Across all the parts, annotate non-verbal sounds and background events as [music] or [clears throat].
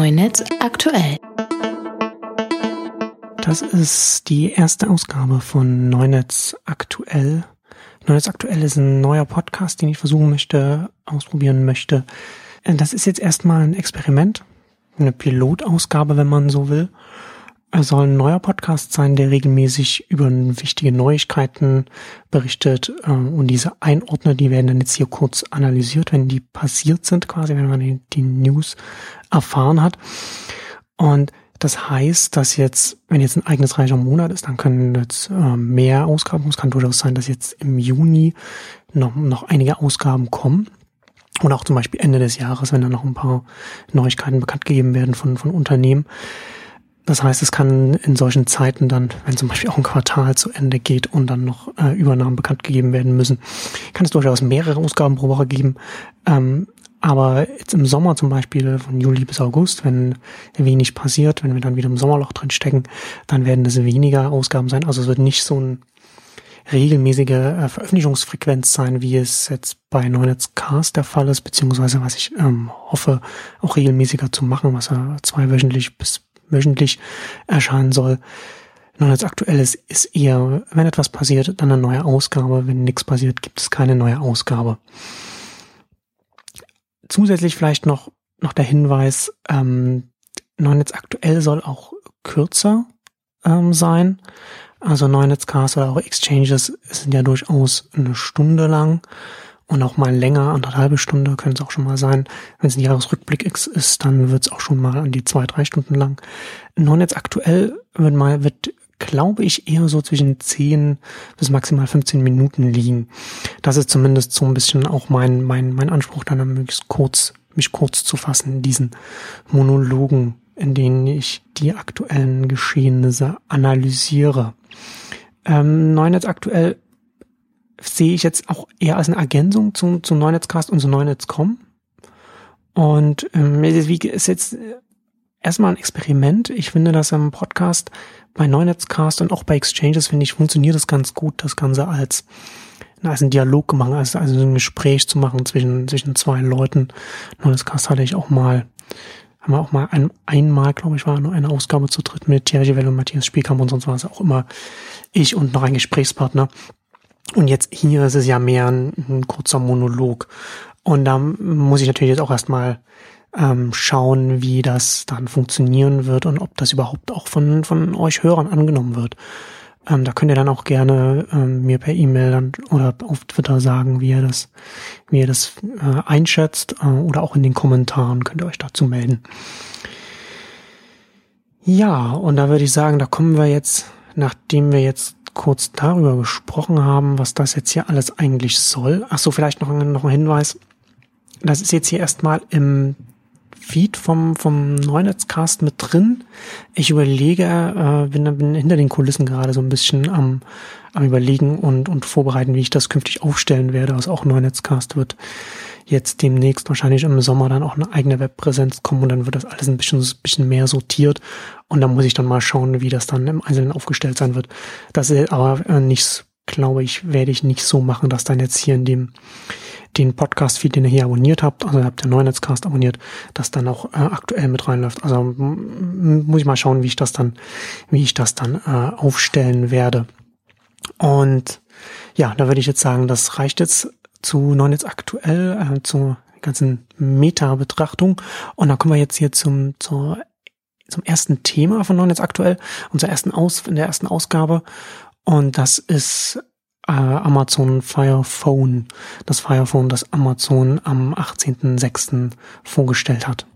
Neunetz aktuell. Das ist die erste Ausgabe von Neunetz aktuell. Neunetz aktuell ist ein neuer Podcast, den ich versuchen möchte, ausprobieren möchte. Das ist jetzt erstmal ein Experiment, eine Pilotausgabe, wenn man so will. Es soll ein neuer Podcast sein, der regelmäßig über wichtige Neuigkeiten berichtet äh, und diese einordnet. Die werden dann jetzt hier kurz analysiert, wenn die passiert sind, quasi, wenn man die, News erfahren hat. Und das heißt, dass jetzt, wenn jetzt ein eigenes reicher Monat ist, dann können jetzt äh, mehr Ausgaben, es kann durchaus sein, dass jetzt im Juni noch, noch einige Ausgaben kommen. Und auch zum Beispiel Ende des Jahres, wenn dann noch ein paar Neuigkeiten bekannt gegeben werden von, von Unternehmen. Das heißt, es kann in solchen Zeiten dann, wenn zum Beispiel auch ein Quartal zu Ende geht und dann noch äh, Übernahmen bekannt gegeben werden müssen, kann es durchaus mehrere Ausgaben pro Woche geben. Ähm, aber jetzt im Sommer zum Beispiel von Juli bis August, wenn wenig passiert, wenn wir dann wieder im Sommerloch drin stecken, dann werden es weniger Ausgaben sein. Also es wird nicht so ein regelmäßige äh, Veröffentlichungsfrequenz sein, wie es jetzt bei Neunetz Cast der Fall ist, beziehungsweise was ich ähm, hoffe, auch regelmäßiger zu machen, was ja zweiwöchentlich bis wöchentlich erscheinen soll. Nun als aktuelles ist eher, wenn etwas passiert, dann eine neue Ausgabe. Wenn nichts passiert, gibt es keine neue Ausgabe. Zusätzlich vielleicht noch, noch der Hinweis, ähm, Neunetz aktuell soll auch kürzer ähm, sein. Also Neunetzcast oder auch Exchanges sind ja durchaus eine Stunde lang und auch mal länger, anderthalbe Stunde können es auch schon mal sein. Wenn es ein Jahresrückblick ist, dann wird es auch schon mal an die zwei, drei Stunden lang. Nun jetzt aktuell wird mal, wird, glaube ich, eher so zwischen 10 bis maximal 15 Minuten liegen. Das ist zumindest so ein bisschen auch mein, mein, mein Anspruch, dann möglichst kurz, mich kurz zu fassen in diesen Monologen, in denen ich die aktuellen Geschehnisse analysiere. Ähm, Neunetz aktuell sehe ich jetzt auch eher als eine Ergänzung zum, zum Neunetzcast und zum Neunetz.com. Und ähm, wie ist jetzt erstmal ein Experiment. Ich finde, dass im Podcast bei Neunetzcast und auch bei Exchanges, finde ich, funktioniert das ganz gut, das Ganze als, als ein Dialog gemacht, als also ein Gespräch zu machen zwischen, zwischen zwei Leuten. Neunetzcast hatte ich auch mal, haben wir auch mal ein, einmal, glaube ich, war nur eine Ausgabe zu dritt mit Thierry Well und Matthias Spielkamp und sonst war es auch immer ich und noch ein Gesprächspartner. Und jetzt hier ist es ja mehr ein, ein kurzer Monolog. Und da muss ich natürlich jetzt auch erstmal ähm, schauen, wie das dann funktionieren wird und ob das überhaupt auch von, von euch Hörern angenommen wird. Ähm, da könnt ihr dann auch gerne ähm, mir per E-Mail oder auf Twitter sagen, wie ihr das, wie ihr das äh, einschätzt äh, oder auch in den Kommentaren könnt ihr euch dazu melden. Ja, und da würde ich sagen, da kommen wir jetzt, nachdem wir jetzt kurz darüber gesprochen haben, was das jetzt hier alles eigentlich soll. Ach so, vielleicht noch, noch ein Hinweis. Das ist jetzt hier erstmal im Feed vom, vom Neunetzcast mit drin. Ich überlege, äh, bin, bin hinter den Kulissen gerade so ein bisschen am, am überlegen und, und vorbereiten, wie ich das künftig aufstellen werde, was auch Neunetzcast wird. Jetzt demnächst wahrscheinlich im Sommer dann auch eine eigene Webpräsenz kommen und dann wird das alles ein bisschen, ein bisschen mehr sortiert und dann muss ich dann mal schauen, wie das dann im Einzelnen aufgestellt sein wird. Das ist aber äh, nichts, glaube ich, werde ich nicht so machen, dass dann jetzt hier in dem den Podcast-Feed, den ihr hier abonniert habt, also habt ihr Neunetzcast abonniert, das dann auch äh, aktuell mit reinläuft. Also muss ich mal schauen, wie ich das dann, wie ich das dann äh, aufstellen werde. Und ja, da würde ich jetzt sagen, das reicht jetzt zu Neunetz aktuell, äh, zur ganzen Meta-Betrachtung. Und dann kommen wir jetzt hier zum, zur, zum ersten Thema von Neunetz aktuell, unserer ersten Aus, in der ersten Ausgabe. Und das ist äh, Amazon Fire Phone, das Fire Phone, das Amazon am 18.06. vorgestellt hat.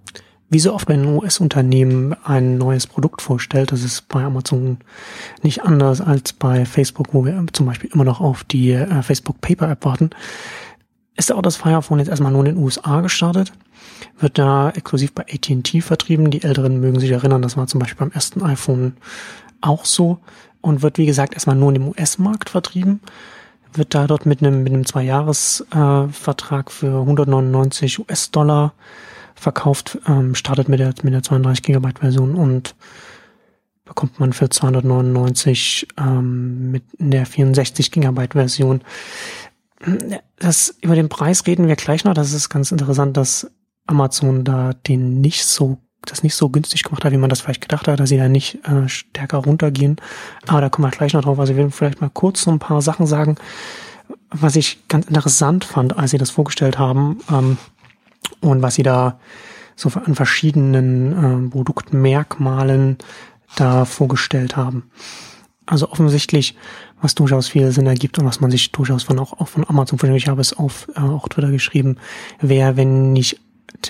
Wie so oft, wenn ein US-Unternehmen ein neues Produkt vorstellt, das ist bei Amazon nicht anders als bei Facebook, wo wir zum Beispiel immer noch auf die äh, Facebook Paper App warten, ist auch das Fire Phone jetzt erstmal nur in den USA gestartet, wird da exklusiv bei AT&T vertrieben. Die Älteren mögen sich erinnern, das war zum Beispiel beim ersten iPhone auch so und wird, wie gesagt, erstmal nur in dem US-Markt vertrieben. Wird da dort mit einem, mit einem Zwei-Jahres-Vertrag äh, für 199 US-Dollar verkauft, ähm, startet mit der, mit der 32 Gigabyte Version und bekommt man für 299 ähm, mit der 64 Gigabyte Version. Das, über den Preis reden wir gleich noch. Das ist ganz interessant, dass Amazon da den nicht so das nicht so günstig gemacht hat, wie man das vielleicht gedacht hat, dass sie da nicht äh, stärker runtergehen. Aber da kommen wir gleich noch drauf. Also ich will vielleicht mal kurz so ein paar Sachen sagen, was ich ganz interessant fand, als sie das vorgestellt haben ähm, und was sie da so an verschiedenen äh, Produktmerkmalen da vorgestellt haben. Also offensichtlich, was durchaus viel Sinn ergibt und was man sich durchaus von auch, auch von Amazon, von ich habe es auf äh, auch Twitter geschrieben, wäre, wenn nicht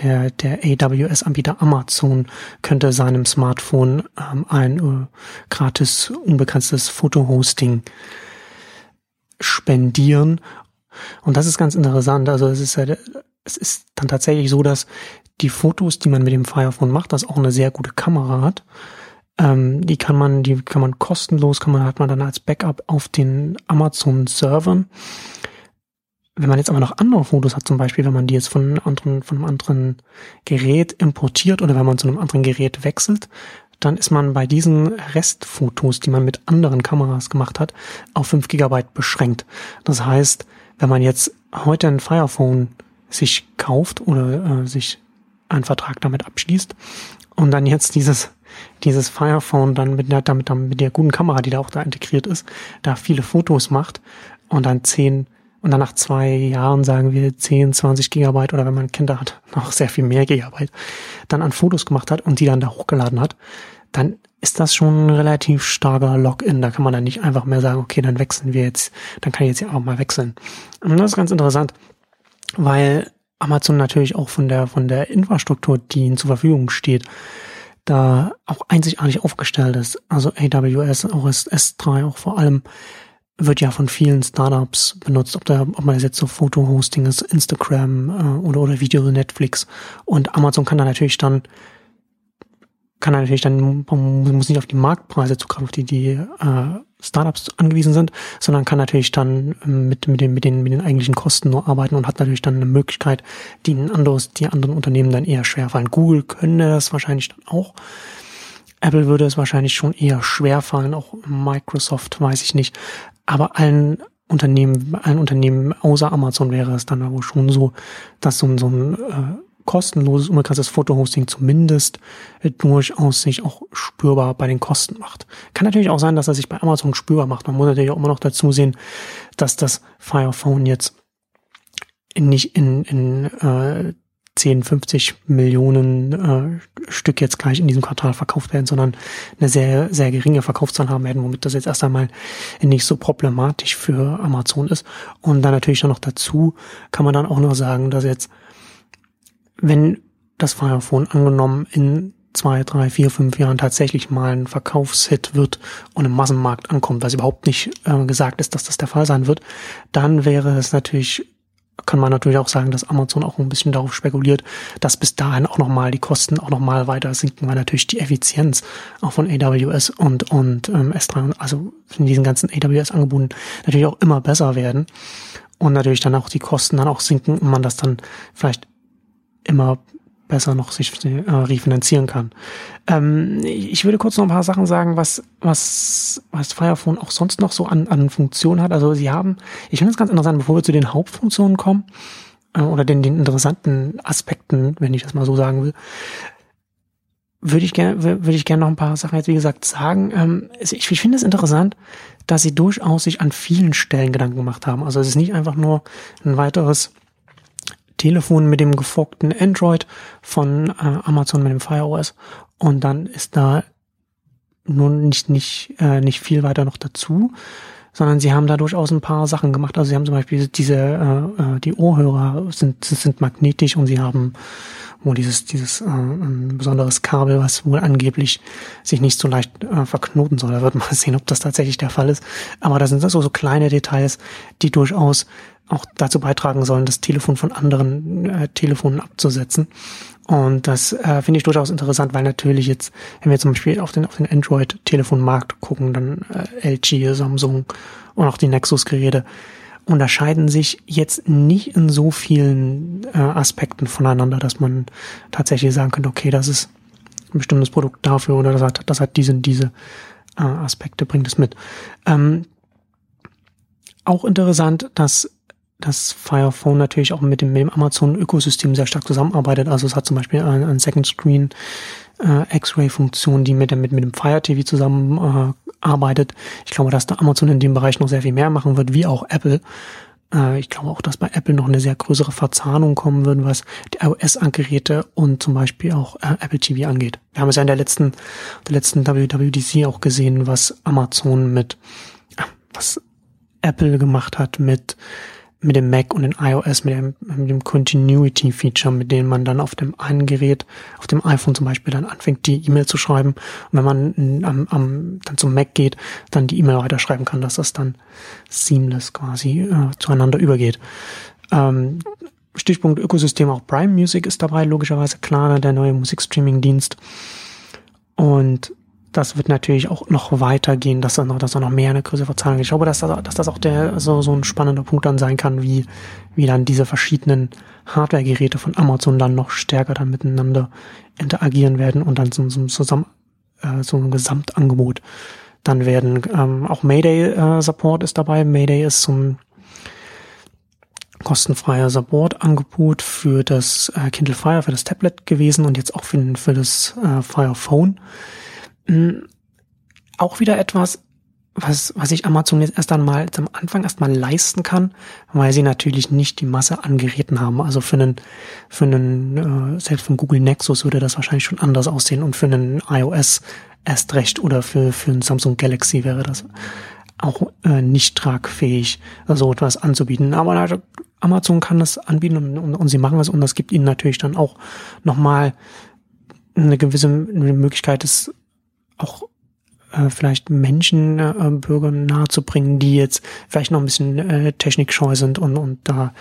der, der AWS-Anbieter Amazon könnte seinem Smartphone ähm, ein äh, gratis, unbegrenztes Fotohosting spendieren. Und das ist ganz interessant. Also es ist ja, es ist dann tatsächlich so, dass die Fotos, die man mit dem Fire Phone macht, das auch eine sehr gute Kamera hat. Ähm, die kann man, die kann man kostenlos, kann man, hat man dann als Backup auf den Amazon-Servern. Wenn man jetzt aber noch andere Fotos hat, zum Beispiel, wenn man die jetzt von anderen, von einem anderen Gerät importiert oder wenn man zu einem anderen Gerät wechselt, dann ist man bei diesen Restfotos, die man mit anderen Kameras gemacht hat, auf 5 GB beschränkt. Das heißt, wenn man jetzt heute ein Fire Phone sich kauft oder äh, sich einen Vertrag damit abschließt und dann jetzt dieses dieses Fire Phone dann mit der, damit, damit mit der guten Kamera, die da auch da integriert ist, da viele Fotos macht und dann zehn und dann nach zwei Jahren sagen wir 10, 20 Gigabyte oder wenn man Kinder hat, [laughs] noch sehr viel mehr Gigabyte, dann an Fotos gemacht hat und die dann da hochgeladen hat, dann ist das schon ein relativ starker Login. Da kann man dann nicht einfach mehr sagen, okay, dann wechseln wir jetzt, dann kann ich jetzt ja auch mal wechseln. Und das ist ganz interessant, weil Amazon natürlich auch von der, von der Infrastruktur, die ihnen zur Verfügung steht, da auch einzigartig aufgestellt ist. Also AWS, auch S3, auch vor allem wird ja von vielen Startups benutzt, ob, da, ob man das jetzt so Foto-Hosting ist, Instagram äh, oder, oder Video Netflix. Und Amazon kann da natürlich dann kann natürlich dann, muss nicht auf die Marktpreise zugreifen, auf die die äh, Startups angewiesen sind, sondern kann natürlich dann mit, mit, den, mit, den, mit den eigentlichen Kosten nur arbeiten und hat natürlich dann eine Möglichkeit, die anderes, die anderen Unternehmen dann eher schwer fallen. Google könnte das wahrscheinlich dann auch. Apple würde es wahrscheinlich schon eher schwer fallen, auch Microsoft, weiß ich nicht. Aber allen Unternehmen, allen Unternehmen außer Amazon wäre es dann aber schon so, dass so, so ein äh, kostenloses, unbegrenztes Fotohosting zumindest durchaus sich auch spürbar bei den Kosten macht. Kann natürlich auch sein, dass er sich bei Amazon spürbar macht. Man muss natürlich auch immer noch dazu sehen, dass das Fire Phone jetzt nicht in, in äh, 10, 50 Millionen äh, Stück jetzt gleich in diesem Quartal verkauft werden, sondern eine sehr, sehr geringe Verkaufszahl haben werden, womit das jetzt erst einmal nicht so problematisch für Amazon ist. Und dann natürlich dann noch dazu kann man dann auch noch sagen, dass jetzt wenn das Fire Phone angenommen in zwei, drei, vier, fünf Jahren tatsächlich mal ein Verkaufshit wird und im Massenmarkt ankommt, was überhaupt nicht äh, gesagt ist, dass das der Fall sein wird, dann wäre es natürlich, kann man natürlich auch sagen, dass Amazon auch ein bisschen darauf spekuliert, dass bis dahin auch nochmal die Kosten auch nochmal weiter sinken, weil natürlich die Effizienz auch von AWS und, und ähm, S3, also in diesen ganzen AWS-Angeboten natürlich auch immer besser werden und natürlich dann auch die Kosten dann auch sinken und man das dann vielleicht immer besser noch sich äh, refinanzieren kann. Ähm, ich würde kurz noch ein paar Sachen sagen, was, was, was Firephone auch sonst noch so an, an Funktionen hat. Also sie haben, ich finde es ganz interessant, bevor wir zu den Hauptfunktionen kommen, äh, oder den, den interessanten Aspekten, wenn ich das mal so sagen will, würde ich gerne, würde ich gerne noch ein paar Sachen jetzt, wie gesagt, sagen. Ähm, ich, ich finde es interessant, dass sie durchaus sich an vielen Stellen Gedanken gemacht haben. Also es ist nicht einfach nur ein weiteres Telefon mit dem geforkten Android von äh, Amazon mit dem Fire OS und dann ist da nun nicht nicht äh, nicht viel weiter noch dazu, sondern sie haben da durchaus ein paar Sachen gemacht. Also sie haben zum Beispiel diese äh, äh die Ohrhörer sind sind magnetisch und sie haben wohl dieses dieses äh, ein besonderes Kabel, was wohl angeblich sich nicht so leicht äh, verknoten soll. Da wird man [laughs] sehen, ob das tatsächlich der Fall ist. Aber da sind so so kleine Details, die durchaus auch dazu beitragen sollen, das Telefon von anderen äh, Telefonen abzusetzen. Und das äh, finde ich durchaus interessant, weil natürlich jetzt, wenn wir zum Beispiel auf den, auf den Android-Telefonmarkt gucken, dann äh, LG, Samsung und auch die Nexus-Geräte unterscheiden sich jetzt nicht in so vielen äh, Aspekten voneinander, dass man tatsächlich sagen könnte, okay, das ist ein bestimmtes Produkt dafür oder das hat, das hat diese und diese äh, Aspekte, bringt es mit. Ähm, auch interessant, dass das Fire natürlich auch mit dem, mit dem Amazon-Ökosystem sehr stark zusammenarbeitet. Also es hat zum Beispiel ein, ein Second Screen äh, X-Ray-Funktion, die mit, mit, mit dem Fire TV zusammen äh, arbeitet. Ich glaube, dass da Amazon in dem Bereich noch sehr viel mehr machen wird, wie auch Apple. Äh, ich glaube auch, dass bei Apple noch eine sehr größere Verzahnung kommen wird, was die iOS-Geräte und zum Beispiel auch äh, Apple TV angeht. Wir haben es ja in der letzten, der letzten WWDC auch gesehen, was Amazon mit, was Apple gemacht hat mit mit dem Mac und den iOS, mit dem, mit dem Continuity-Feature, mit dem man dann auf dem einen Gerät, auf dem iPhone zum Beispiel, dann anfängt, die E-Mail zu schreiben. Und wenn man am, am, dann zum Mac geht, dann die E-Mail weiterschreiben kann, dass das dann seamless quasi äh, zueinander übergeht. Ähm, Stichpunkt Ökosystem, auch Prime Music ist dabei, logischerweise klar, der neue Musikstreaming-Dienst. Und das wird natürlich auch noch weitergehen, dass da noch, dass da noch mehr eine größere Verzahnung Ich glaube, dass das, dass das auch der, so, so ein spannender Punkt dann sein kann, wie, wie dann diese verschiedenen Hardware-Geräte von Amazon dann noch stärker dann miteinander interagieren werden und dann so, so, zusammen, äh, so ein Gesamtangebot dann werden. Ähm, auch Mayday äh, ist dabei. Mayday ist ein kostenfreier Support-Angebot für das äh, Kindle Fire, für das Tablet gewesen und jetzt auch für, für das äh, Fire Phone. Hm, auch wieder etwas, was, was ich Amazon jetzt erst einmal am Anfang erstmal leisten kann, weil sie natürlich nicht die Masse an Geräten haben. Also für einen, für einen, äh, selbst von Google Nexus würde das wahrscheinlich schon anders aussehen und für einen iOS erst recht oder für, für einen Samsung Galaxy wäre das auch äh, nicht tragfähig, so etwas anzubieten. Aber Amazon kann das anbieten und, und, und sie machen es und das gibt ihnen natürlich dann auch nochmal eine gewisse Möglichkeit des auch äh, vielleicht Menschen, äh, Bürgern nahezubringen, die jetzt vielleicht noch ein bisschen äh, technikscheu sind und, und da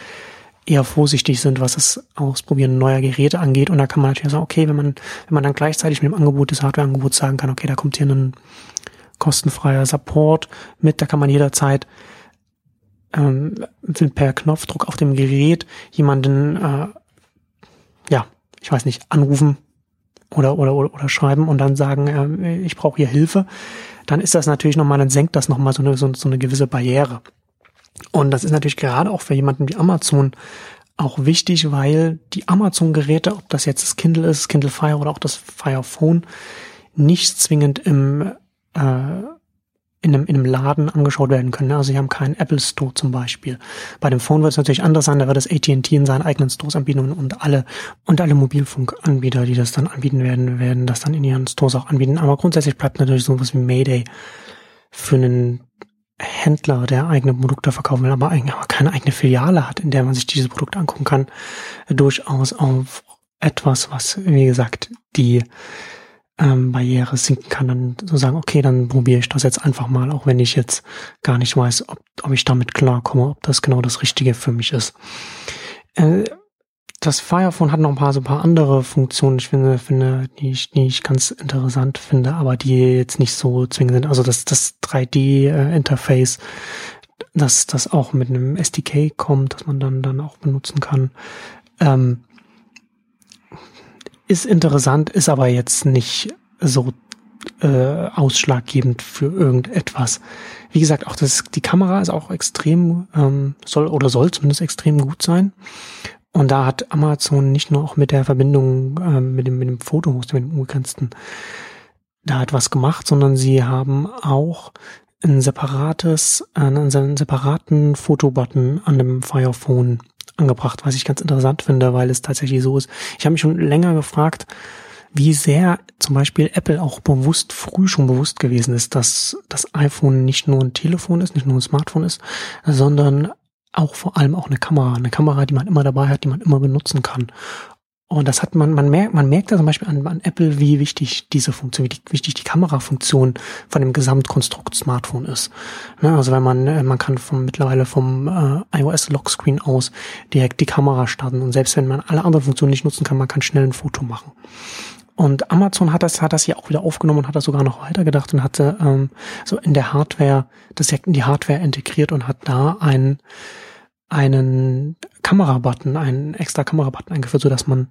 eher vorsichtig sind, was das Ausprobieren neuer Geräte angeht. Und da kann man natürlich sagen, okay, wenn man, wenn man dann gleichzeitig mit dem Angebot des Hardware-Angebots sagen kann, okay, da kommt hier ein kostenfreier Support mit, da kann man jederzeit ähm, per Knopfdruck auf dem Gerät jemanden, äh, ja, ich weiß nicht, anrufen, oder, oder, oder, oder schreiben und dann sagen, äh, ich brauche hier Hilfe, dann ist das natürlich nochmal, dann senkt das nochmal so eine, so, so eine gewisse Barriere. Und das ist natürlich gerade auch für jemanden wie Amazon auch wichtig, weil die Amazon-Geräte, ob das jetzt das Kindle ist, Kindle Fire oder auch das Fire Phone, nicht zwingend im äh, in einem, in einem Laden angeschaut werden können. Also sie haben keinen Apple Store zum Beispiel. Bei dem Phone wird es natürlich anders sein, da wird das AT&T in seinen eigenen Stores anbieten und, alle und alle Mobilfunkanbieter, die das dann anbieten werden, werden das dann in ihren Stores auch anbieten. Aber grundsätzlich bleibt natürlich sowas wie Mayday für einen Händler, der eigene Produkte verkaufen will, aber eigentlich aber keine eigene Filiale hat, in der man sich diese Produkte angucken kann, durchaus auf etwas, was, wie gesagt, die ähm, Barriere sinken kann, dann so sagen, okay, dann probiere ich das jetzt einfach mal, auch wenn ich jetzt gar nicht weiß, ob, ob ich damit klarkomme, ob das genau das Richtige für mich ist. Äh, das Firephone hat noch ein paar so ein paar andere Funktionen, ich finde, finde, die ich, die ich ganz interessant finde, aber die jetzt nicht so zwingend sind. Also das, das 3D-Interface, dass das auch mit einem SDK kommt, dass man dann, dann auch benutzen kann. Ähm, ist interessant, ist aber jetzt nicht so äh, ausschlaggebend für irgendetwas. Wie gesagt, auch das, die Kamera ist auch extrem, ähm, soll oder soll zumindest extrem gut sein. Und da hat Amazon nicht nur auch mit der Verbindung ähm, mit dem, mit dem Fotohost, mit dem unbegrenzten, da hat was gemacht, sondern sie haben auch ein separates, einen, einen separaten Fotobutton an dem Fire Phone angebracht, was ich ganz interessant finde, weil es tatsächlich so ist. Ich habe mich schon länger gefragt, wie sehr zum Beispiel Apple auch bewusst, früh schon bewusst gewesen ist, dass das iPhone nicht nur ein Telefon ist, nicht nur ein Smartphone ist, sondern auch vor allem auch eine Kamera. Eine Kamera, die man immer dabei hat, die man immer benutzen kann. Und das hat man, man merkt, man merkt ja zum Beispiel an, an Apple, wie wichtig diese Funktion, wie wichtig die Kamerafunktion von dem Gesamtkonstrukt Smartphone ist. Ne, also wenn man, äh, man kann vom, mittlerweile vom äh, iOS Lockscreen aus direkt die Kamera starten und selbst wenn man alle anderen Funktionen nicht nutzen kann, man kann schnell ein Foto machen. Und Amazon hat das, hat das hier auch wieder aufgenommen und hat das sogar noch weitergedacht und hatte ähm, so in der Hardware, das in die Hardware integriert und hat da einen einen Kamerabutton, einen extra Kamerabutton eingeführt, so dass man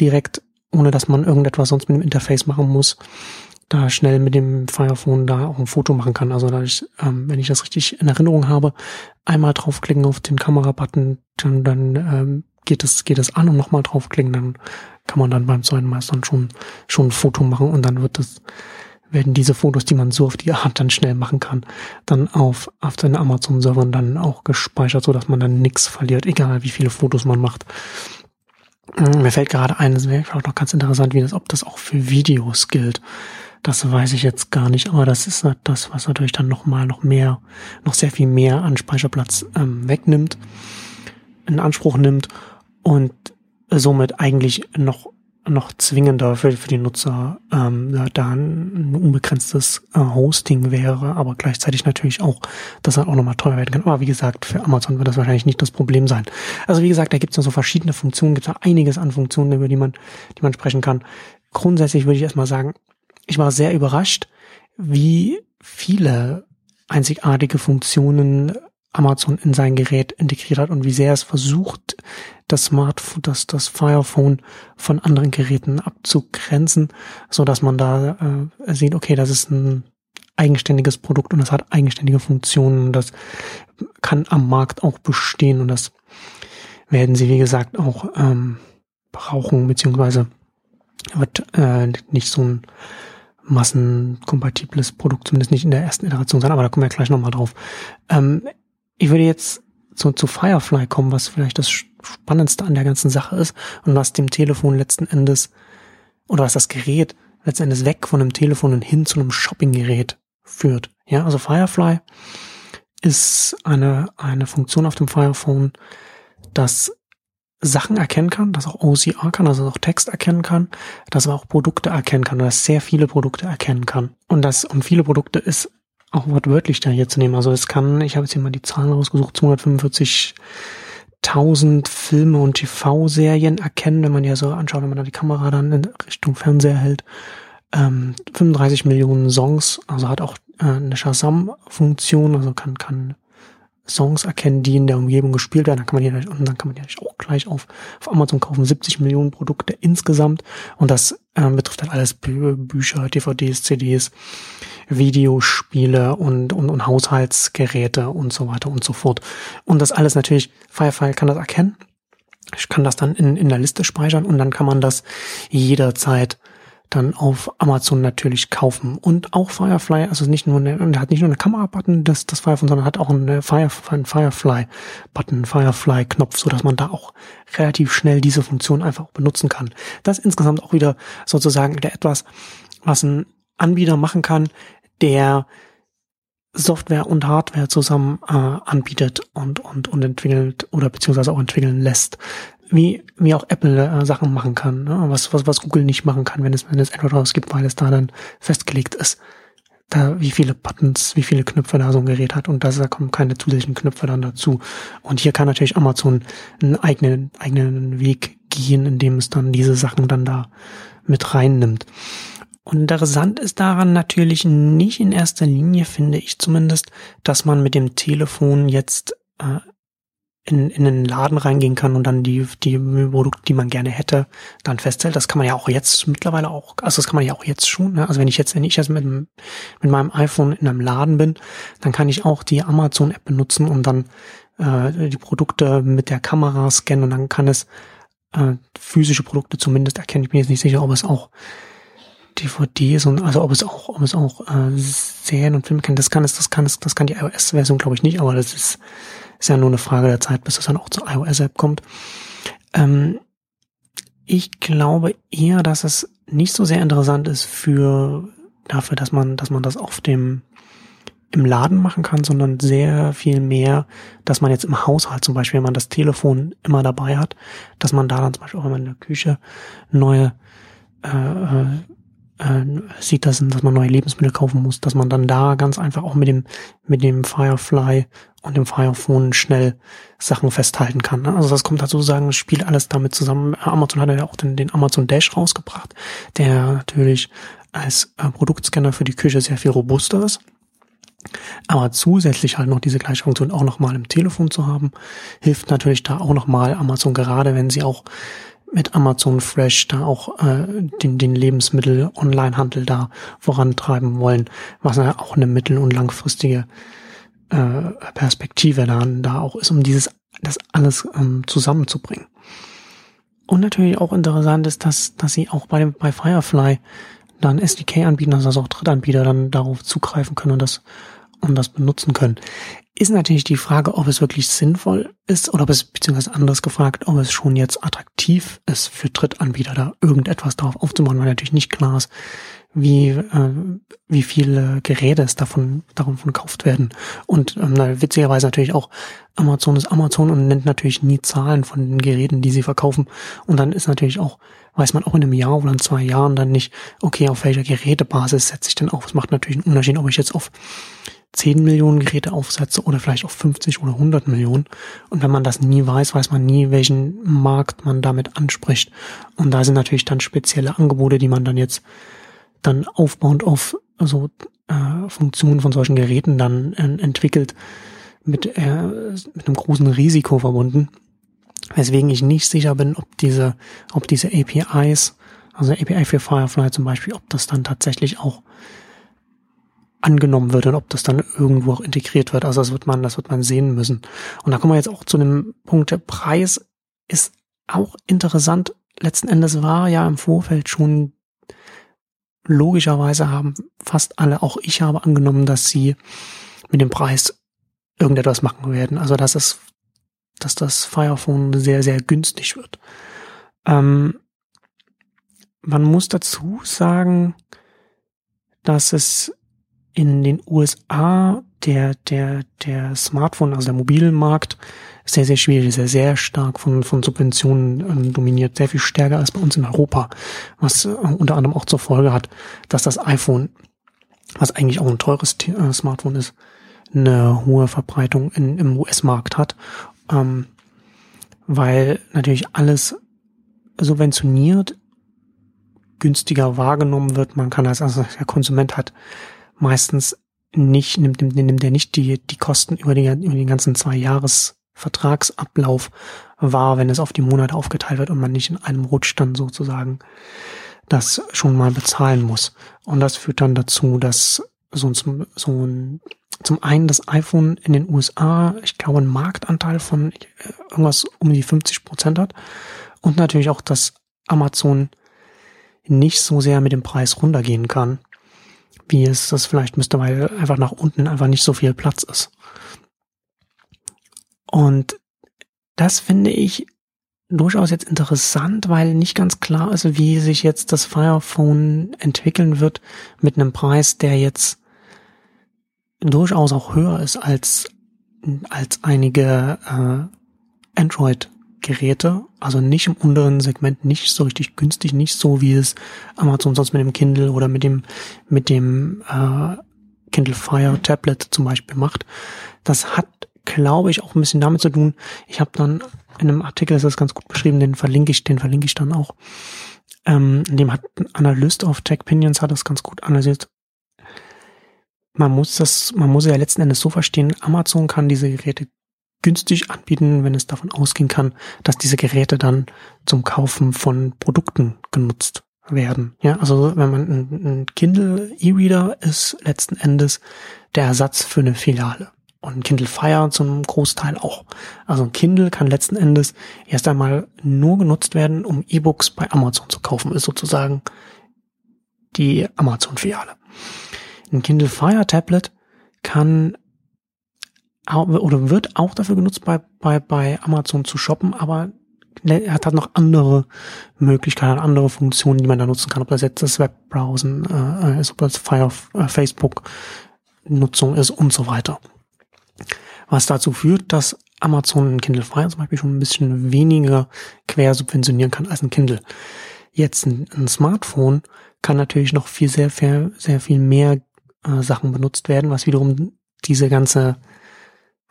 direkt, ohne dass man irgendetwas sonst mit dem Interface machen muss, da schnell mit dem Firephone da auch ein Foto machen kann. Also dadurch, ähm, wenn ich das richtig in Erinnerung habe, einmal draufklicken auf den Kamerabutton, dann, dann ähm, geht es geht es an und nochmal draufklicken, dann kann man dann beim zweiten Mal schon schon ein Foto machen und dann wird es werden diese Fotos, die man so auf die Art dann schnell machen kann, dann auf, auf den Amazon-Servern dann auch gespeichert, so dass man dann nichts verliert, egal wie viele Fotos man macht. Mir fällt gerade ein, das wäre auch noch ganz interessant, wie das, ob das auch für Videos gilt. Das weiß ich jetzt gar nicht, aber das ist das, was natürlich dann nochmal noch mehr, noch sehr viel mehr an Speicherplatz ähm, wegnimmt, in Anspruch nimmt und somit eigentlich noch noch zwingender für, für die Nutzer ähm, da ein unbegrenztes äh, Hosting wäre, aber gleichzeitig natürlich auch, dass er auch nochmal teuer werden kann. Aber wie gesagt, für Amazon wird das wahrscheinlich nicht das Problem sein. Also wie gesagt, da gibt es noch so verschiedene Funktionen, gibt es einiges an Funktionen, über die man, die man sprechen kann. Grundsätzlich würde ich erstmal sagen, ich war sehr überrascht, wie viele einzigartige Funktionen Amazon in sein Gerät integriert hat und wie sehr es versucht, das Smartphone, das, das Firephone von anderen Geräten abzugrenzen, so dass man da äh, sieht, okay, das ist ein eigenständiges Produkt und das hat eigenständige Funktionen und das kann am Markt auch bestehen und das werden sie, wie gesagt, auch ähm, brauchen, beziehungsweise wird äh, nicht so ein massenkompatibles Produkt, zumindest nicht in der ersten Iteration sein, aber da kommen wir gleich nochmal drauf. Ähm, ich würde jetzt zu, zu Firefly kommen, was vielleicht das Spannendste an der ganzen Sache ist und was dem Telefon letzten Endes oder was das Gerät letzten Endes weg von dem Telefon und hin zu einem Shoppinggerät führt. Ja, also Firefly ist eine, eine Funktion auf dem Firephone, das Sachen erkennen kann, das auch OCR kann, also auch Text erkennen kann, das aber auch Produkte erkennen kann, das sehr viele Produkte erkennen kann. Und das, und viele Produkte ist auch wortwörtlich da zu nehmen. Also es kann, ich habe jetzt hier mal die Zahlen rausgesucht, 245.000 Filme und TV-Serien erkennen, wenn man ja so anschaut, wenn man da die Kamera dann in Richtung Fernseher hält. Ähm, 35 Millionen Songs, also hat auch äh, eine Shazam-Funktion, also kann, kann Songs erkennen, die in der Umgebung gespielt werden. Dann kann man die, und dann kann man die auch gleich auf, auf Amazon kaufen. 70 Millionen Produkte insgesamt. Und das äh, betrifft halt alles Bü Bücher, DVDs, CDs, Videospiele und, und, und Haushaltsgeräte und so weiter und so fort. Und das alles natürlich, Firefly kann das erkennen. Ich kann das dann in, in der Liste speichern und dann kann man das jederzeit dann auf Amazon natürlich kaufen. Und auch Firefly, also nicht nur eine, hat nicht nur eine Kamera-Button, das, das Firefly, sondern hat auch eine Fire, einen Firefly-Button, Firefly-Knopf, so man da auch relativ schnell diese Funktion einfach benutzen kann. Das insgesamt auch wieder sozusagen wieder etwas, was ein Anbieter machen kann, der Software und Hardware zusammen äh, anbietet und, und, und entwickelt oder beziehungsweise auch entwickeln lässt wie, wie auch Apple äh, Sachen machen kann, ne? was, was, was Google nicht machen kann, wenn es, wenn es Android rausgibt, weil es da dann festgelegt ist. Da, wie viele Buttons, wie viele Knöpfe da so ein Gerät hat und da kommen keine zusätzlichen Knöpfe dann dazu. Und hier kann natürlich Amazon einen eigenen, eigenen Weg gehen, indem es dann diese Sachen dann da mit reinnimmt. Und interessant ist daran natürlich nicht in erster Linie, finde ich zumindest, dass man mit dem Telefon jetzt äh, in, in einen Laden reingehen kann und dann die, die Produkte, die man gerne hätte, dann festhält. Das kann man ja auch jetzt mittlerweile auch, also das kann man ja auch jetzt schon. Ne? Also wenn ich jetzt, wenn ich jetzt mit, mit meinem iPhone in einem Laden bin, dann kann ich auch die Amazon-App benutzen und dann äh, die Produkte mit der Kamera scannen und dann kann es äh, physische Produkte zumindest erkennen. Ich bin jetzt nicht sicher, ob es auch DVDs und also ob es auch, ob es auch äh, Serien und Filme kennt. Das kann es, das kann es, das kann die iOS-Version glaube ich nicht, aber das ist ist ja nur eine Frage der Zeit, bis es dann auch zur iOS-App kommt. Ähm, ich glaube eher, dass es nicht so sehr interessant ist für dafür, dass man, dass man das auf dem im Laden machen kann, sondern sehr viel mehr, dass man jetzt im Haushalt zum Beispiel, wenn man das Telefon immer dabei hat, dass man da dann zum Beispiel auch immer in der Küche neue äh, äh äh, sieht, dass, dass man neue Lebensmittel kaufen muss, dass man dann da ganz einfach auch mit dem, mit dem Firefly und dem Firephone schnell Sachen festhalten kann. Ne? Also das kommt dazu sagen, es spielt alles damit zusammen. Amazon hat ja auch den, den Amazon Dash rausgebracht, der natürlich als äh, Produktscanner für die Küche sehr viel robuster ist. Aber zusätzlich halt noch diese gleiche Funktion auch nochmal im Telefon zu haben, hilft natürlich da auch nochmal Amazon, gerade wenn sie auch mit Amazon Fresh da auch äh, den, den Lebensmittel-Onlinehandel da vorantreiben wollen, was ja auch eine mittel- und langfristige äh, Perspektive dann da auch ist, um dieses das alles ähm, zusammenzubringen. Und natürlich auch interessant ist, dass, dass sie auch bei, bei Firefly dann SDK anbieten, also auch Drittanbieter dann darauf zugreifen können und das, und das benutzen können. Ist natürlich die Frage, ob es wirklich sinnvoll ist oder ob es, beziehungsweise anders gefragt, ob es schon jetzt attraktiv ist für Drittanbieter, da irgendetwas darauf aufzubauen, weil natürlich nicht klar ist, wie, äh, wie viele Geräte es davon, davon gekauft werden. Und ähm, witzigerweise natürlich auch Amazon ist Amazon und nennt natürlich nie Zahlen von den Geräten, die sie verkaufen. Und dann ist natürlich auch, weiß man auch in einem Jahr oder in zwei Jahren dann nicht, okay, auf welcher Gerätebasis setze ich denn auf. Es macht natürlich einen Unterschied, ob ich jetzt auf 10 Millionen Geräte aufsetze oder vielleicht auf 50 oder 100 Millionen. Und wenn man das nie weiß, weiß man nie, welchen Markt man damit anspricht. Und da sind natürlich dann spezielle Angebote, die man dann jetzt dann aufbauend auf so äh, Funktionen von solchen Geräten dann äh, entwickelt, mit, äh, mit einem großen Risiko verbunden. Weswegen ich nicht sicher bin, ob diese, ob diese APIs, also API für Firefly zum Beispiel, ob das dann tatsächlich auch angenommen wird und ob das dann irgendwo auch integriert wird. Also das wird man, das wird man sehen müssen. Und da kommen wir jetzt auch zu dem Punkt, der Preis ist auch interessant. Letzten Endes war ja im Vorfeld schon logischerweise haben fast alle, auch ich habe angenommen, dass sie mit dem Preis irgendetwas machen werden. Also dass es, dass das Firephone sehr, sehr günstig wird. Ähm, man muss dazu sagen, dass es in den USA der, der, der Smartphone, also der Mobilmarkt, sehr, sehr schwierig, sehr, sehr stark von, von Subventionen ähm, dominiert, sehr viel stärker als bei uns in Europa, was äh, unter anderem auch zur Folge hat, dass das iPhone, was eigentlich auch ein teures äh, Smartphone ist, eine hohe Verbreitung in, im US-Markt hat, ähm, weil natürlich alles subventioniert günstiger wahrgenommen wird. Man kann als also der Konsument hat meistens nicht, nimmt, nimmt, nimmt er nicht die, die Kosten über, die, über den ganzen zwei Jahres Vertragsablauf war, wenn es auf die Monate aufgeteilt wird und man nicht in einem Rutsch dann sozusagen das schon mal bezahlen muss. Und das führt dann dazu, dass so ein, so ein zum einen das iPhone in den USA, ich glaube, einen Marktanteil von äh, irgendwas um die 50 Prozent hat und natürlich auch, dass Amazon nicht so sehr mit dem Preis runtergehen kann, wie es das vielleicht müsste, weil einfach nach unten einfach nicht so viel Platz ist. Und das finde ich durchaus jetzt interessant, weil nicht ganz klar ist, wie sich jetzt das Firephone entwickeln wird mit einem Preis, der jetzt durchaus auch höher ist als, als einige äh, Android-Geräte. Also nicht im unteren Segment, nicht so richtig günstig, nicht so wie es Amazon sonst mit dem Kindle oder mit dem, mit dem äh, Kindle Fire Tablet zum Beispiel macht. Das hat glaube ich, auch ein bisschen damit zu tun. Ich habe dann in einem Artikel, das ist ganz gut beschrieben, den verlinke ich, den verlinke ich dann auch. Ähm, in dem hat ein Analyst auf TechPinions hat das ganz gut analysiert. Man muss das, man muss ja letzten Endes so verstehen, Amazon kann diese Geräte günstig anbieten, wenn es davon ausgehen kann, dass diese Geräte dann zum Kaufen von Produkten genutzt werden. Ja, also wenn man ein, Kindle E-Reader ist letzten Endes der Ersatz für eine Filiale und Kindle Fire zum Großteil auch. Also ein Kindle kann letzten Endes erst einmal nur genutzt werden, um E-Books bei Amazon zu kaufen, ist sozusagen die Amazon-Filiale. Ein Kindle Fire Tablet kann oder wird auch dafür genutzt, bei, bei, bei Amazon zu shoppen, aber er hat noch andere Möglichkeiten, andere Funktionen, die man da nutzen kann, ob das jetzt das Webbrowsen äh, ist, ob das Fire, äh, Facebook Nutzung ist und so weiter was dazu führt, dass Amazon ein Kindle Fire zum Beispiel schon ein bisschen weniger quer subventionieren kann als ein Kindle. Jetzt ein, ein Smartphone kann natürlich noch viel, sehr, sehr, sehr viel mehr äh, Sachen benutzt werden, was wiederum diese ganze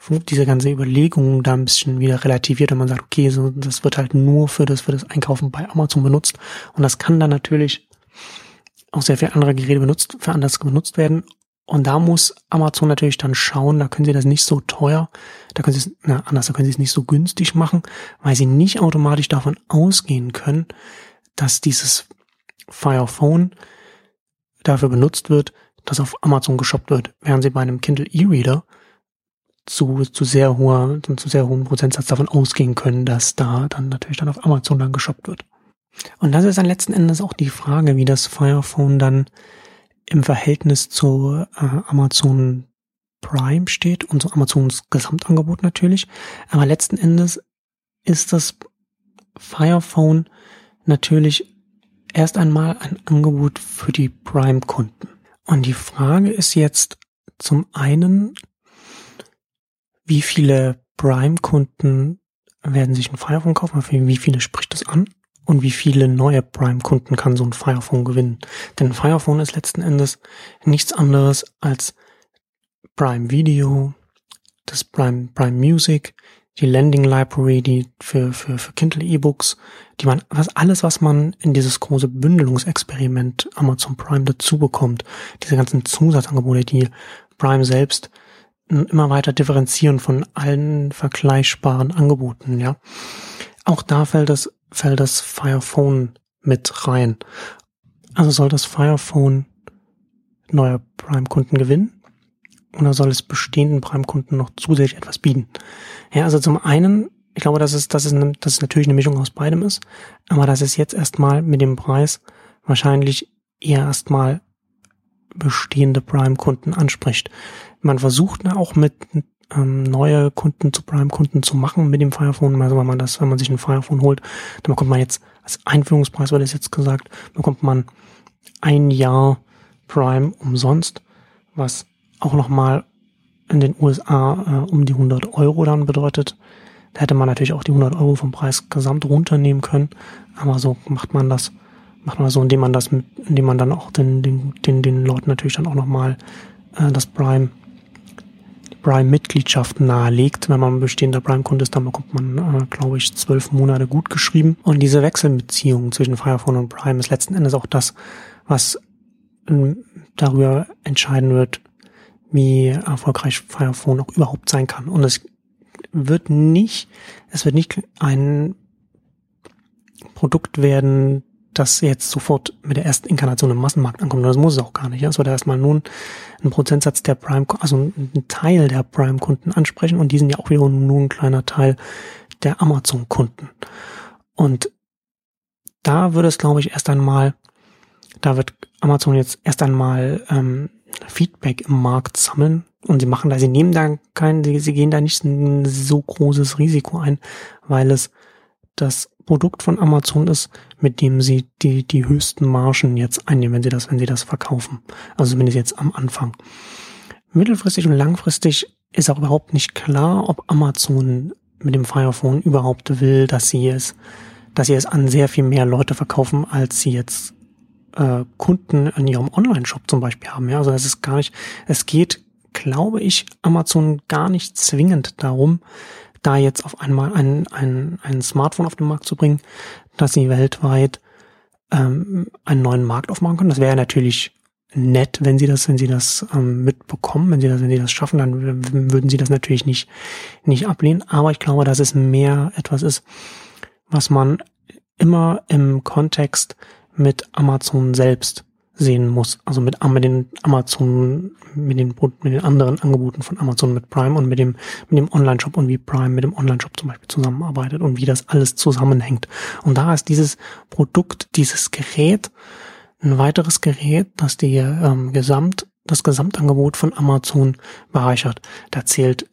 diese ganze Überlegung da ein bisschen wieder relativiert, wenn man sagt, okay, so, das wird halt nur für das, für das Einkaufen bei Amazon benutzt. Und das kann dann natürlich auch sehr viel andere Geräte benutzt, für anders benutzt werden Und da muss Amazon natürlich dann schauen, da können sie das nicht so teuer, da können sie es, na, anders, da können sie es nicht so günstig machen, weil sie nicht automatisch davon ausgehen können, dass dieses Fire Phone dafür benutzt wird, dass auf Amazon geshoppt wird, während sie bei einem Kindle E-Reader zu, zu sehr hoher, zu sehr hohen Prozentsatz davon ausgehen können, dass da dann natürlich dann auf Amazon dann geshoppt wird. Und das ist dann letzten Endes auch die Frage, wie das Fire Phone dann im Verhältnis zu äh, Amazon Prime steht und zu Amazons Gesamtangebot natürlich. Aber letzten Endes ist das Fire Phone natürlich erst einmal ein Angebot für die Prime-Kunden. Und die Frage ist jetzt zum einen, wie viele Prime-Kunden werden sich ein Fire Phone kaufen, wie viele spricht das an? Und wie viele neue Prime-Kunden kann so ein Fire Phone gewinnen? Denn ein Fire Phone ist letzten Endes nichts anderes als Prime Video, das Prime, Prime Music, die Landing Library, die für, für, für Kindle E-Books, die man, was, alles, was man in dieses große Bündelungsexperiment Amazon Prime dazu bekommt, diese ganzen Zusatzangebote, die Prime selbst immer weiter differenzieren von allen vergleichbaren Angeboten, ja. Auch da fällt das, fällt das Fire mit rein. Also soll das Fire neue Prime-Kunden gewinnen? Oder soll es bestehenden Prime-Kunden noch zusätzlich etwas bieten? Ja, also zum einen, ich glaube, dass es, dass es, dass es natürlich eine Mischung aus beidem ist, aber dass es jetzt erstmal mit dem Preis wahrscheinlich eher erstmal bestehende Prime-Kunden anspricht. Man versucht auch mit ähm, neue Kunden zu Prime-Kunden zu machen mit dem Firephone. Also wenn man das, wenn man sich ein Firephone holt, dann bekommt man jetzt als Einführungspreis, wird es jetzt gesagt, bekommt man ein Jahr Prime umsonst, was auch nochmal in den USA äh, um die 100 Euro dann bedeutet. Da hätte man natürlich auch die 100 Euro vom Preis gesamt runternehmen können, aber so macht man das, macht man so, indem man das mit, indem man dann auch den, den, den, den Leuten natürlich dann auch nochmal äh, das Prime Prime-Mitgliedschaft nahelegt. Wenn man bestehender Prime-Kunde ist, dann bekommt man, äh, glaube ich, zwölf Monate gut geschrieben. Und diese Wechselbeziehung zwischen Firephone und Prime ist letzten Endes auch das, was äh, darüber entscheiden wird, wie erfolgreich Firephone auch überhaupt sein kann. Und es wird nicht, es wird nicht ein Produkt werden, das jetzt sofort mit der ersten Inkarnation im Massenmarkt ankommt. Das muss es auch gar nicht. Es wird erstmal nun ein Prozentsatz der Prime, also ein Teil der Prime-Kunden ansprechen und die sind ja auch wieder nur ein kleiner Teil der Amazon-Kunden. Und da wird es, glaube ich, erst einmal, da wird Amazon jetzt erst einmal ähm, Feedback im Markt sammeln und sie machen da, sie nehmen da kein, sie, sie gehen da nicht ein so großes Risiko ein, weil es das Produkt von Amazon ist, mit dem sie die, die höchsten Margen jetzt einnehmen, wenn sie das, wenn sie das verkaufen. Also zumindest jetzt am Anfang. Mittelfristig und langfristig ist auch überhaupt nicht klar, ob Amazon mit dem Fire Phone überhaupt will, dass sie es, dass sie es an sehr viel mehr Leute verkaufen, als sie jetzt äh, Kunden in ihrem Online-Shop zum Beispiel haben. Ja, also es ist gar nicht, es geht, glaube ich, Amazon gar nicht zwingend darum, da jetzt auf einmal ein, ein, ein Smartphone auf den Markt zu bringen, dass sie weltweit ähm, einen neuen Markt aufmachen können. Das wäre natürlich nett, wenn sie das, wenn sie das ähm, mitbekommen, wenn sie das, wenn sie das schaffen, dann würden sie das natürlich nicht, nicht ablehnen. Aber ich glaube, dass es mehr etwas ist, was man immer im Kontext mit Amazon selbst sehen muss. Also mit, mit den Amazon, mit den, mit den anderen Angeboten von Amazon mit Prime und mit dem, mit dem Online-Shop und wie Prime mit dem Online-Shop zum Beispiel zusammenarbeitet und wie das alles zusammenhängt. Und da ist dieses Produkt, dieses Gerät, ein weiteres Gerät, das die ähm, Gesamt, das Gesamtangebot von Amazon bereichert. Da zählt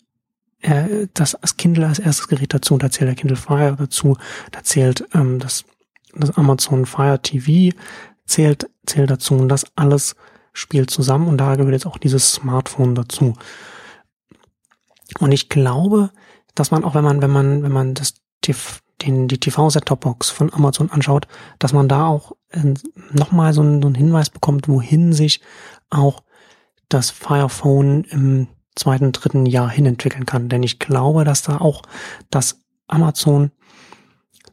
äh, das, das Kindle als erstes Gerät dazu, da zählt der Kindle Fire dazu, da zählt ähm, das, das Amazon Fire TV, zählt, zählt dazu und das alles spielt zusammen und da gehört jetzt auch dieses Smartphone dazu. Und ich glaube, dass man auch, wenn man, wenn man, wenn man das den, die TV-Set-Top-Box von Amazon anschaut, dass man da auch äh, nochmal so, einen, so einen Hinweis bekommt, wohin sich auch das Fire Phone im zweiten, dritten Jahr hin entwickeln kann. Denn ich glaube, dass da auch das Amazon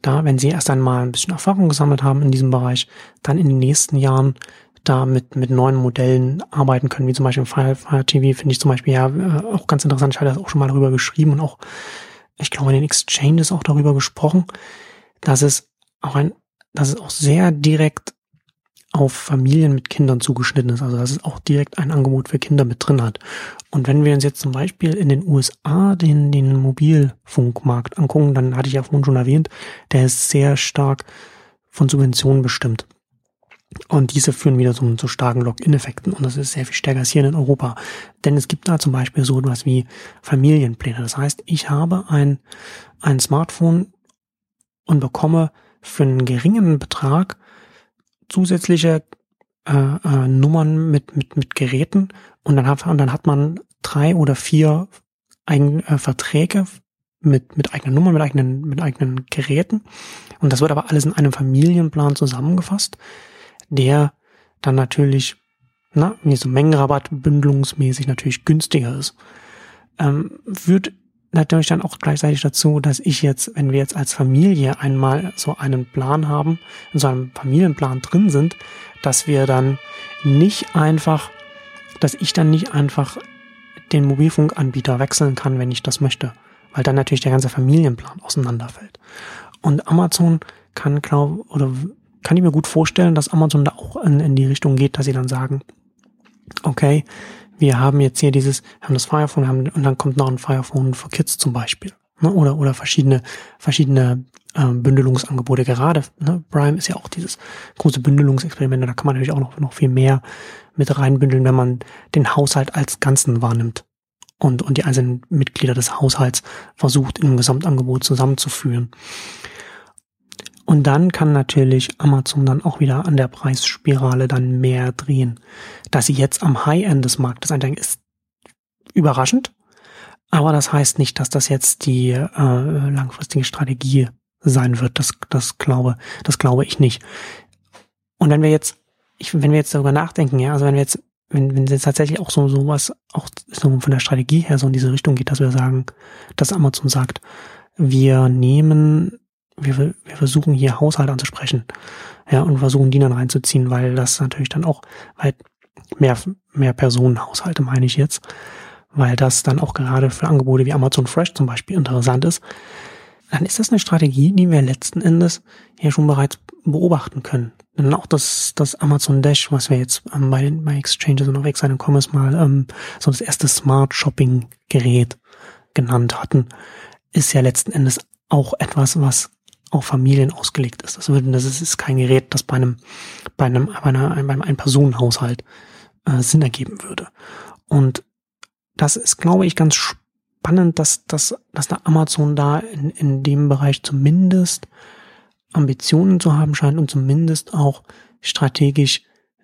da, wenn sie erst einmal ein bisschen Erfahrung gesammelt haben in diesem Bereich, dann in den nächsten Jahren da mit, mit neuen Modellen arbeiten können, wie zum Beispiel Fire, Fire TV, finde ich zum Beispiel ja äh, auch ganz interessant. Ich hatte das auch schon mal darüber geschrieben und auch, ich glaube, in den Exchanges auch darüber gesprochen, dass es auch ein, dass es auch sehr direkt auf Familien mit Kindern zugeschnitten ist. Also dass es auch direkt ein Angebot für Kinder mit drin hat. Und wenn wir uns jetzt zum Beispiel in den USA den, den Mobilfunkmarkt angucken, dann hatte ich ja vorhin schon erwähnt, der ist sehr stark von Subventionen bestimmt. Und diese führen wieder zu, zu starken Login-Effekten. Und das ist sehr viel stärker als hier in Europa. Denn es gibt da zum Beispiel so etwas wie Familienpläne. Das heißt, ich habe ein, ein Smartphone und bekomme für einen geringen Betrag zusätzliche äh, äh, Nummern mit, mit, mit Geräten. Und dann, hat, und dann hat man drei oder vier eigen, äh, Verträge mit, mit eigenen Nummern, mit eigenen, mit eigenen Geräten. Und das wird aber alles in einem Familienplan zusammengefasst der dann natürlich, na, wie so Mengenrabatt bündelungsmäßig natürlich günstiger ist. Ähm, führt natürlich dann auch gleichzeitig dazu, dass ich jetzt, wenn wir jetzt als Familie einmal so einen Plan haben, in so einem Familienplan drin sind, dass wir dann nicht einfach, dass ich dann nicht einfach den Mobilfunkanbieter wechseln kann, wenn ich das möchte, weil dann natürlich der ganze Familienplan auseinanderfällt. Und Amazon kann, glaube oder kann ich mir gut vorstellen, dass Amazon da auch in, in die Richtung geht, dass sie dann sagen, okay, wir haben jetzt hier dieses, haben das Fire Phone haben, und dann kommt noch ein Fire Phone für Kids zum Beispiel. Ne? Oder, oder verschiedene, verschiedene äh, Bündelungsangebote. Gerade ne? Prime ist ja auch dieses große Bündelungsexperiment. Da kann man natürlich auch noch, noch viel mehr mit reinbündeln, wenn man den Haushalt als Ganzen wahrnimmt und, und die einzelnen Mitglieder des Haushalts versucht, in einem Gesamtangebot zusammenzuführen. Und dann kann natürlich Amazon dann auch wieder an der Preisspirale dann mehr drehen. Dass sie jetzt am High-End des Marktes einsteigen, ist überraschend. Aber das heißt nicht, dass das jetzt die äh, langfristige Strategie sein wird. Das, das glaube, das glaube ich nicht. Und wenn wir jetzt, ich, wenn wir jetzt darüber nachdenken, ja, also wenn wir jetzt, wenn, wenn es jetzt tatsächlich auch so sowas, auch so von der Strategie her so in diese Richtung geht, dass wir sagen, dass Amazon sagt, wir nehmen wir, wir versuchen hier Haushalte anzusprechen, ja, und versuchen die dann reinzuziehen, weil das natürlich dann auch halt mehr, mehr Personenhaushalte meine ich jetzt, weil das dann auch gerade für Angebote wie Amazon Fresh zum Beispiel interessant ist, dann ist das eine Strategie, die wir letzten Endes ja schon bereits beobachten können. Denn auch das, das Amazon Dash, was wir jetzt ähm, bei, bei Exchanges und auf Exile Commerce mal ähm, so das erste Smart Shopping Gerät genannt hatten, ist ja letzten Endes auch etwas, was auf Familien ausgelegt ist. Das, das ist kein Gerät, das bei einem, bei einem, bei einer, bei einem Ein-Personen-Haushalt äh, Sinn ergeben würde. Und das ist, glaube ich, ganz spannend, dass, dass, dass da Amazon da in, in dem Bereich zumindest Ambitionen zu haben scheint und zumindest auch strategisch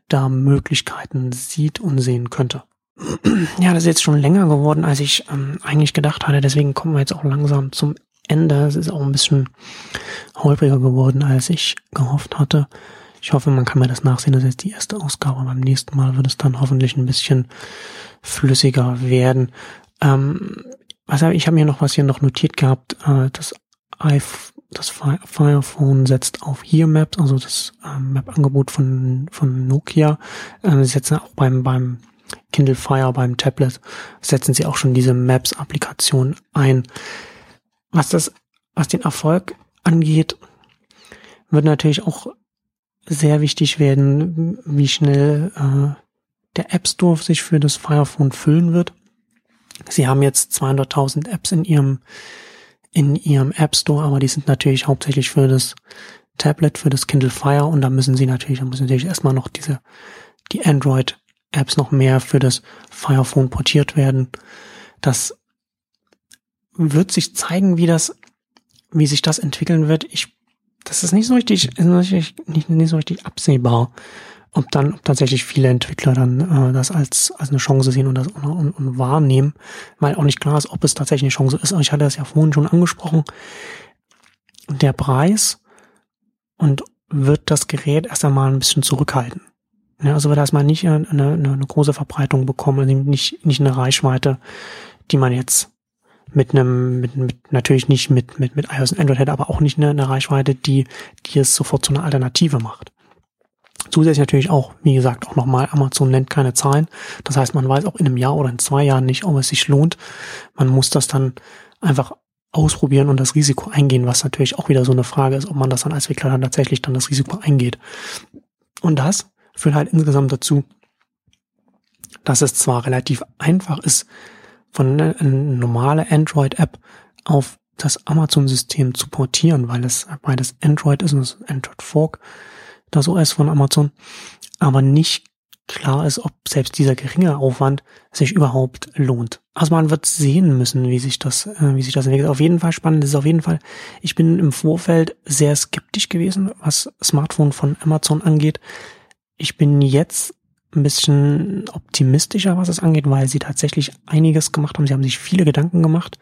da Möglichkeiten sieht und sehen könnte. [clears throat] Ja, das ist jetzt schon länger geworden, als ich ähm, eigentlich gedacht hatte. Deswegen kommen wir jetzt auch langsam zum Ende. Es ist auch ein bisschen holpriger geworden, als ich gehofft hatte. Ich hoffe, man kann mir das nachsehen. Das ist jetzt die erste Ausgabe. Beim nächsten Mal wird es dann hoffentlich ein bisschen flüssiger werden. Ähm, was hab, ich habe mir noch was hier noch notiert gehabt. Äh, das, iPhone, das Fire Phone setzt auf Here Maps, also das ähm, Map-Angebot von, von Nokia. Äh, sie setzen auch beim, beim Kindle Fire, beim Tablet, setzen sie auch schon diese Maps-Applikation ein. Was das, was den Erfolg angeht, wird natürlich auch sehr wichtig werden, wie schnell äh, der App Store sich für das Fire Phone füllen wird. Sie haben jetzt 200.000 Apps in ihrem in ihrem App Store, aber die sind natürlich hauptsächlich für das Tablet, für das Kindle Fire und da müssen sie natürlich, da müssen natürlich erstmal noch diese die Android Apps noch mehr für das Fire Phone portiert werden. Das wird sich zeigen, wie das, wie sich das entwickeln wird. Ich, das ist nicht so richtig, nicht, nicht, so richtig absehbar, ob dann ob tatsächlich viele Entwickler dann äh, das als als eine Chance sehen und das und, und, und wahrnehmen, weil auch nicht klar ist, ob es tatsächlich eine Chance ist. Ich hatte das ja vorhin schon angesprochen. Der Preis und wird das Gerät erst einmal ein bisschen zurückhalten. Ja, also wird erstmal nicht eine, eine, eine große Verbreitung bekommen, also nicht, nicht eine Reichweite, die man jetzt mit einem, mit, mit natürlich nicht mit, mit, mit iOS und Android hätte, aber auch nicht eine, eine Reichweite, die, die es sofort zu einer Alternative macht. Zusätzlich natürlich auch, wie gesagt, auch nochmal, Amazon nennt keine Zahlen. Das heißt, man weiß auch in einem Jahr oder in zwei Jahren nicht, ob es sich lohnt. Man muss das dann einfach ausprobieren und das Risiko eingehen, was natürlich auch wieder so eine Frage ist, ob man das dann als Entwickler dann tatsächlich dann das Risiko eingeht. Und das führt halt insgesamt dazu, dass es zwar relativ einfach ist, von einer normale Android-App auf das Amazon-System zu portieren, weil es beides Android ist und das Android Fork das OS von Amazon, aber nicht klar ist, ob selbst dieser geringe Aufwand sich überhaupt lohnt. Also man wird sehen müssen, wie sich das, äh, wie sich das entwickelt. Auf jeden Fall spannend ist auf jeden Fall. Ich bin im Vorfeld sehr skeptisch gewesen, was Smartphone von Amazon angeht. Ich bin jetzt ein bisschen optimistischer, was es angeht, weil sie tatsächlich einiges gemacht haben. Sie haben sich viele Gedanken gemacht,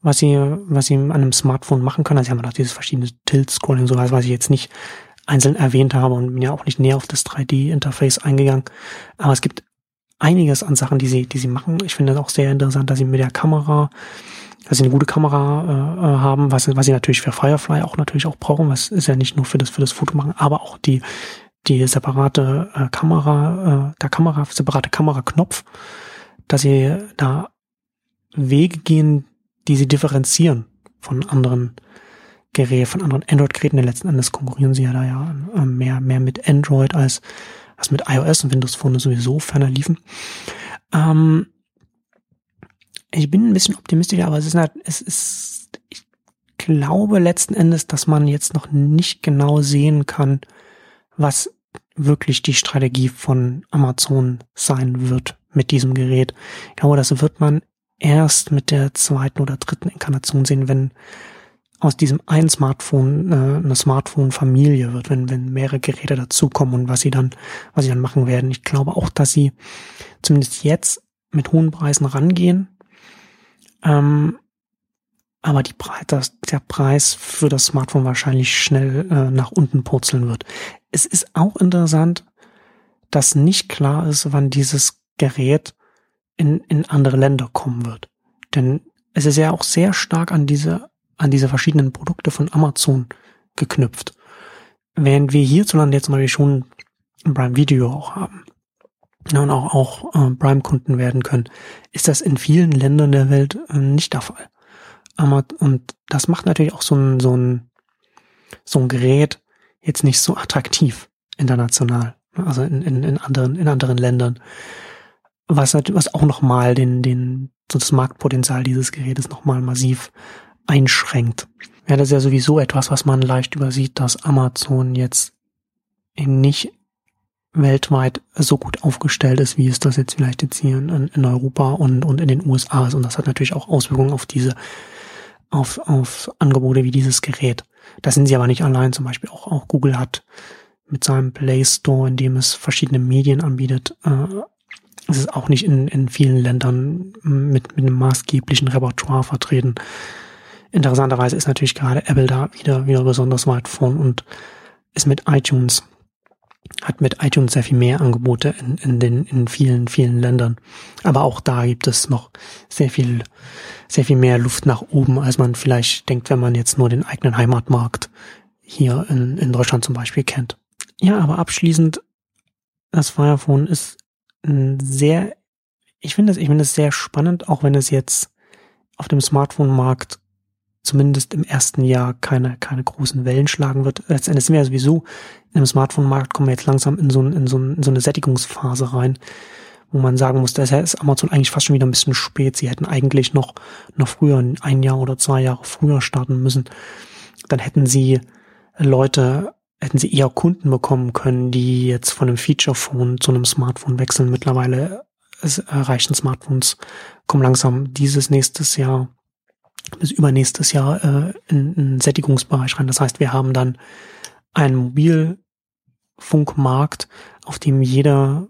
was sie, was sie an einem Smartphone machen können. Also sie haben auch dieses verschiedene Tilt-Scrolling, so was ich jetzt nicht einzeln erwähnt habe und bin ja auch nicht näher auf das 3D-Interface eingegangen. Aber es gibt einiges an Sachen, die sie, die sie machen. Ich finde es auch sehr interessant, dass sie mit der Kamera, dass sie eine gute Kamera äh, äh, haben, was, was sie natürlich für Firefly auch natürlich auch brauchen. Was ist ja nicht nur für das für das Foto machen, aber auch die die separate äh, Kamera, äh, der Kamera separate Kameraknopf, dass sie da Wege gehen, die sie differenzieren von anderen Geräten, von anderen Android-Geräten. Denn letzten Endes konkurrieren sie ja da ja äh, mehr, mehr mit Android als, als mit iOS und Windows Phone sowieso ferner liefen. Ähm, ich bin ein bisschen optimistischer, aber es ist, halt, es ist, ich glaube letzten Endes, dass man jetzt noch nicht genau sehen kann, was wirklich die Strategie von Amazon sein wird mit diesem Gerät. Ich glaube, das wird man erst mit der zweiten oder dritten Inkarnation sehen, wenn aus diesem einen Smartphone äh, eine Smartphone-Familie wird, wenn, wenn mehrere Geräte dazukommen und was sie dann, was sie dann machen werden. Ich glaube auch, dass sie zumindest jetzt mit hohen Preisen rangehen. Ähm, aber die Preis, das, der Preis für das Smartphone wahrscheinlich schnell äh, nach unten purzeln wird. Es ist auch interessant, dass nicht klar ist, wann dieses Gerät in, in andere Länder kommen wird. Denn es ist ja auch sehr stark an diese an diese verschiedenen Produkte von Amazon geknüpft. Während wir hierzulande jetzt mal schon Prime Video auch haben ja, und auch, auch äh, Prime-Kunden werden können, ist das in vielen Ländern der Welt äh, nicht der Fall. Aber, und das macht natürlich auch so ein, so ein, so ein Gerät jetzt nicht so attraktiv international, also in, in, in anderen, in anderen Ländern. Was, was auch nochmal den, den, so das Marktpotenzial dieses Gerätes nochmal massiv einschränkt. Ja, das ist ja sowieso etwas, was man leicht übersieht, dass Amazon jetzt nicht weltweit so gut aufgestellt ist, wie es das jetzt vielleicht jetzt hier in, in Europa und, und in den USA ist. Und das hat natürlich auch Auswirkungen auf diese, auf, auf Angebote wie dieses Gerät. Da sind sie aber nicht allein. Zum Beispiel auch, auch Google hat mit seinem Play Store, in dem es verschiedene Medien anbietet, äh, es ist auch nicht in, in vielen Ländern mit, mit einem maßgeblichen Repertoire vertreten. Interessanterweise ist natürlich gerade Apple da wieder, wieder besonders weit vorn und ist mit iTunes, hat mit iTunes sehr viel mehr Angebote in, in den, in vielen, vielen Ländern. Aber auch da gibt es noch sehr viel, sehr viel mehr Luft nach oben, als man vielleicht denkt, wenn man jetzt nur den eigenen Heimatmarkt hier in, in Deutschland zum Beispiel kennt. Ja, aber abschließend, das Fire Phone ist ein sehr, ich finde es, ich finde es sehr spannend, auch wenn es jetzt auf dem Smartphone-Markt zumindest im ersten Jahr keine, keine großen Wellen schlagen wird. Letztendlich sind wir ja sowieso in einem Smartphone-Markt, kommen wir jetzt langsam in so, in, so, in so eine Sättigungsphase rein, wo man sagen muss, da ist Amazon eigentlich fast schon wieder ein bisschen spät. Sie hätten eigentlich noch, noch früher, ein Jahr oder zwei Jahre früher starten müssen. Dann hätten sie Leute, hätten sie eher Kunden bekommen können, die jetzt von einem Feature-Phone zu einem Smartphone wechseln. Mittlerweile erreichen Smartphones, kommen langsam dieses nächstes Jahr bis übernächstes Jahr äh, in, in Sättigungsbereich rein. Das heißt, wir haben dann einen Mobilfunkmarkt, auf dem jeder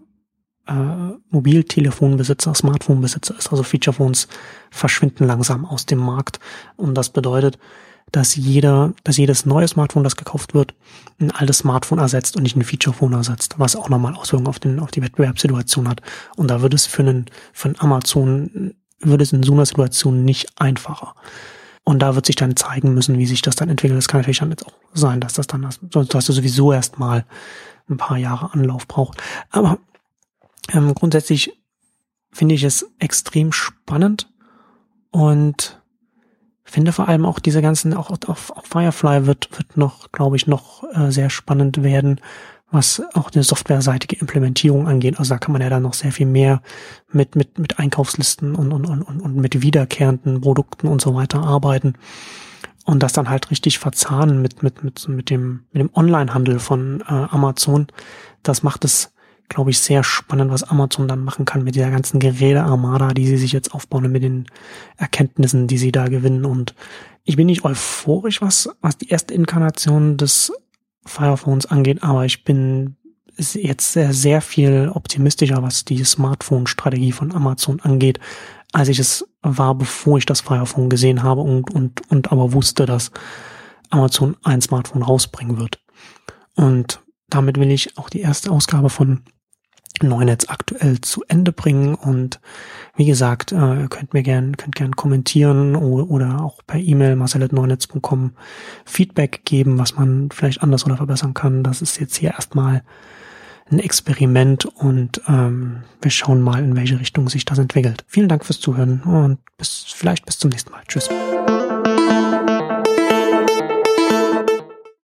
äh, Mobiltelefonbesitzer, Smartphonebesitzer ist. Also Featurephones verschwinden langsam aus dem Markt. Und das bedeutet, dass jeder, dass jedes neue Smartphone, das gekauft wird, ein altes Smartphone ersetzt und nicht ein Featurephone ersetzt, was auch nochmal Auswirkungen auf, den, auf die Wettbewerbssituation hat. Und da wird es für einen, für einen Amazon wird es in so einer Situation nicht einfacher. Und da wird sich dann zeigen müssen, wie sich das dann entwickelt. Es kann natürlich dann jetzt auch sein, dass das dann, das, dass du sowieso erstmal ein paar Jahre Anlauf braucht. Aber ähm, grundsätzlich finde ich es extrem spannend und finde vor allem auch diese ganzen, auch auf, auf Firefly wird, wird noch, glaube ich, noch äh, sehr spannend werden, was auch eine softwareseitige Implementierung angeht. Also da kann man ja dann noch sehr viel mehr mit, mit, mit Einkaufslisten und, und, und, und mit wiederkehrenden Produkten und so weiter arbeiten. Und das dann halt richtig verzahnen mit, mit, mit, mit dem, mit dem Onlinehandel von äh, Amazon. Das macht es, glaube ich, sehr spannend, was Amazon dann machen kann mit dieser ganzen Gerätearmada, die sie sich jetzt aufbauen und mit den Erkenntnissen, die sie da gewinnen. Und ich bin nicht euphorisch, was, was die erste Inkarnation des Firephones angeht, aber ich bin jetzt sehr, sehr viel optimistischer, was die Smartphone-Strategie von Amazon angeht, als ich es war, bevor ich das Firephone gesehen habe und, und, und aber wusste, dass Amazon ein Smartphone rausbringen wird. Und damit will ich auch die erste Ausgabe von Neunetz aktuell zu Ende bringen und wie gesagt, äh, könnt mir gern, könnt gern kommentieren oder, oder auch per E-Mail marcel.neunetz.com Feedback geben, was man vielleicht anders oder verbessern kann. Das ist jetzt hier erstmal ein Experiment und ähm, wir schauen mal, in welche Richtung sich das entwickelt. Vielen Dank fürs Zuhören und bis vielleicht bis zum nächsten Mal. Tschüss.